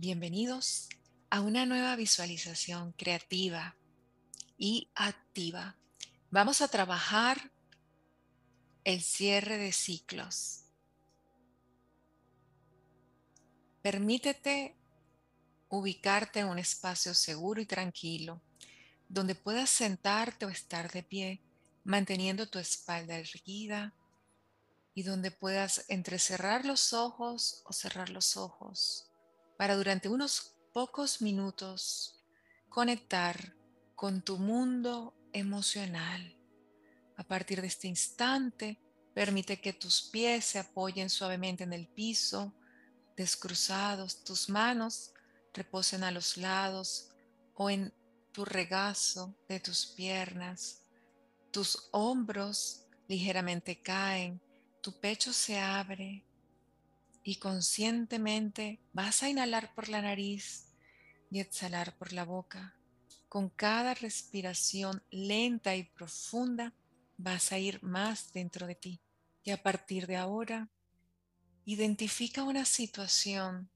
Bienvenidos a una nueva visualización creativa y activa. Vamos a trabajar el cierre de ciclos. Permítete ubicarte en un espacio seguro y tranquilo donde puedas sentarte o estar de pie, manteniendo tu espalda erguida y donde puedas entrecerrar los ojos o cerrar los ojos para durante unos pocos minutos conectar con tu mundo emocional. A partir de este instante, permite que tus pies se apoyen suavemente en el piso, descruzados, tus manos reposen a los lados o en tu regazo de tus piernas, tus hombros ligeramente caen, tu pecho se abre y conscientemente vas a inhalar por la nariz y exhalar por la boca. Con cada respiración lenta y profunda vas a ir más dentro de ti. Y a partir de ahora, identifica una situación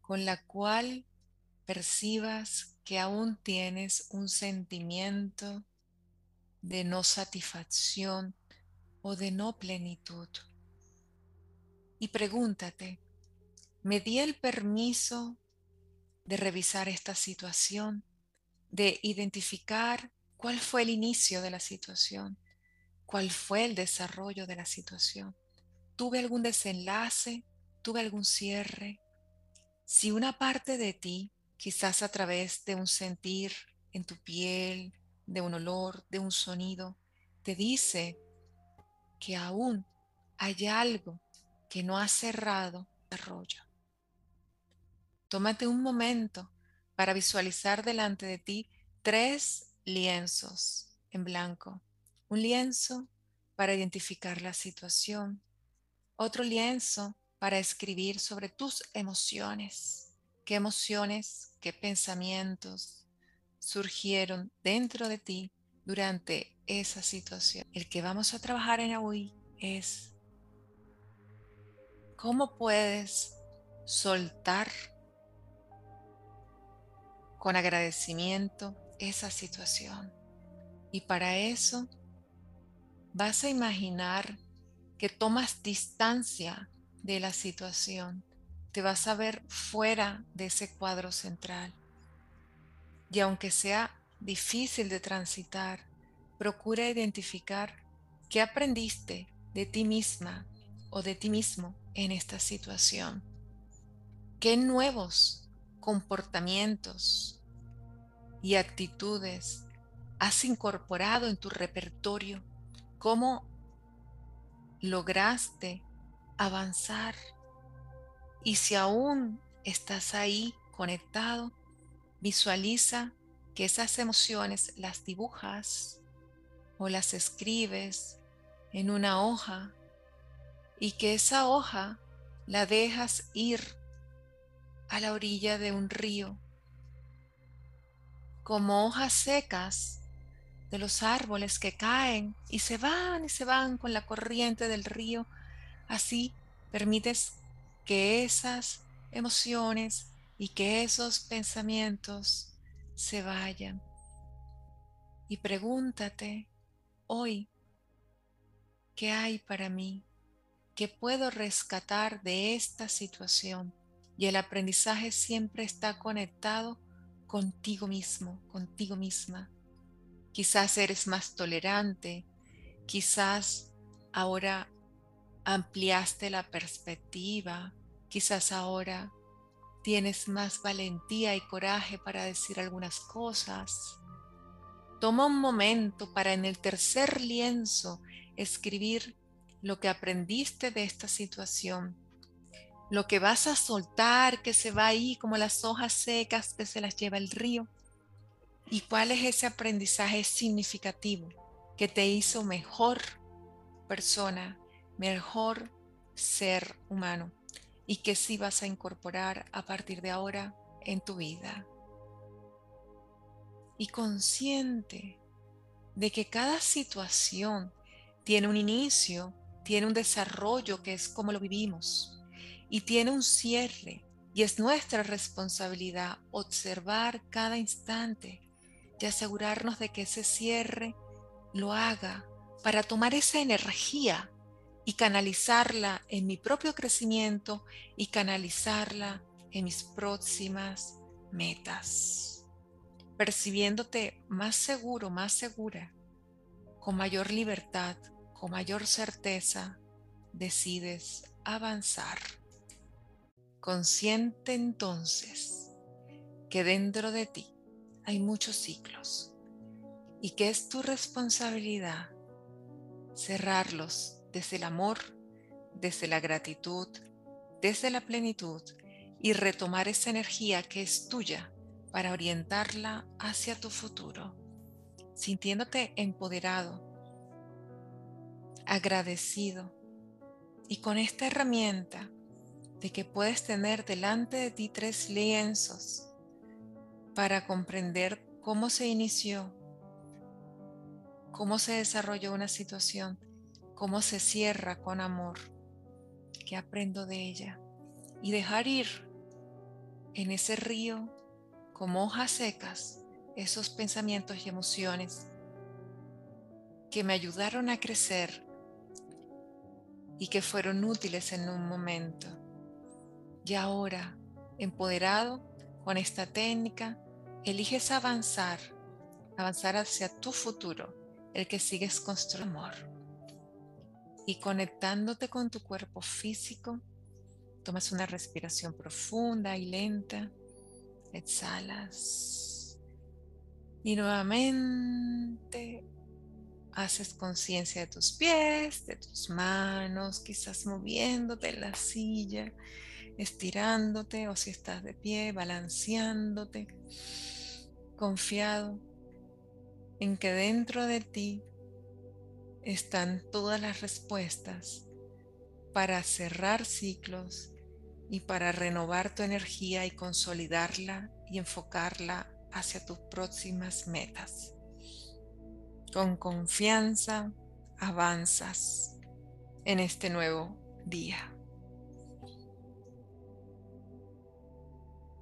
con la cual percibas que aún tienes un sentimiento de no satisfacción o de no plenitud. Y pregúntate, ¿me di el permiso de revisar esta situación, de identificar cuál fue el inicio de la situación, cuál fue el desarrollo de la situación? ¿Tuve algún desenlace? ¿Tuve algún cierre? Si una parte de ti, quizás a través de un sentir en tu piel, de un olor, de un sonido, te dice que aún hay algo que no ha cerrado desarrollo. Tómate un momento para visualizar delante de ti tres lienzos en blanco. Un lienzo para identificar la situación. Otro lienzo para escribir sobre tus emociones. ¿Qué emociones, qué pensamientos surgieron dentro de ti durante esa situación? El que vamos a trabajar en hoy es ¿Cómo puedes soltar con agradecimiento esa situación? Y para eso vas a imaginar que tomas distancia de la situación. Te vas a ver fuera de ese cuadro central. Y aunque sea difícil de transitar, procura identificar qué aprendiste de ti misma o de ti mismo en esta situación? ¿Qué nuevos comportamientos y actitudes has incorporado en tu repertorio? ¿Cómo lograste avanzar? Y si aún estás ahí conectado, visualiza que esas emociones las dibujas o las escribes en una hoja y que esa hoja la dejas ir a la orilla de un río, como hojas secas de los árboles que caen y se van y se van con la corriente del río. Así permites que esas emociones y que esos pensamientos se vayan. Y pregúntate hoy, ¿qué hay para mí? Que puedo rescatar de esta situación. Y el aprendizaje siempre está conectado contigo mismo, contigo misma. Quizás eres más tolerante, quizás ahora ampliaste la perspectiva, quizás ahora tienes más valentía y coraje para decir algunas cosas. Toma un momento para en el tercer lienzo escribir lo que aprendiste de esta situación, lo que vas a soltar que se va ahí como las hojas secas que se las lleva el río, y cuál es ese aprendizaje significativo que te hizo mejor persona, mejor ser humano y que sí vas a incorporar a partir de ahora en tu vida. Y consciente de que cada situación tiene un inicio tiene un desarrollo que es como lo vivimos y tiene un cierre y es nuestra responsabilidad observar cada instante y asegurarnos de que ese cierre lo haga para tomar esa energía y canalizarla en mi propio crecimiento y canalizarla en mis próximas metas. Percibiéndote más seguro, más segura, con mayor libertad, con mayor certeza, decides avanzar. Consciente entonces que dentro de ti hay muchos ciclos y que es tu responsabilidad cerrarlos desde el amor, desde la gratitud, desde la plenitud y retomar esa energía que es tuya para orientarla hacia tu futuro, sintiéndote empoderado, agradecido. Y con esta herramienta de que puedes tener delante de ti tres lienzos para comprender cómo se inició, cómo se desarrolló una situación cómo se cierra con amor, que aprendo de ella, y dejar ir en ese río como hojas secas esos pensamientos y emociones que me ayudaron a crecer y que fueron útiles en un momento. Y ahora, empoderado con esta técnica, eliges avanzar, avanzar hacia tu futuro, el que sigues construyendo amor. Y conectándote con tu cuerpo físico, tomas una respiración profunda y lenta, exhalas. Y nuevamente haces conciencia de tus pies, de tus manos, quizás moviéndote en la silla, estirándote o si estás de pie, balanceándote, confiado en que dentro de ti están todas las respuestas para cerrar ciclos y para renovar tu energía y consolidarla y enfocarla hacia tus próximas metas. Con confianza avanzas en este nuevo día.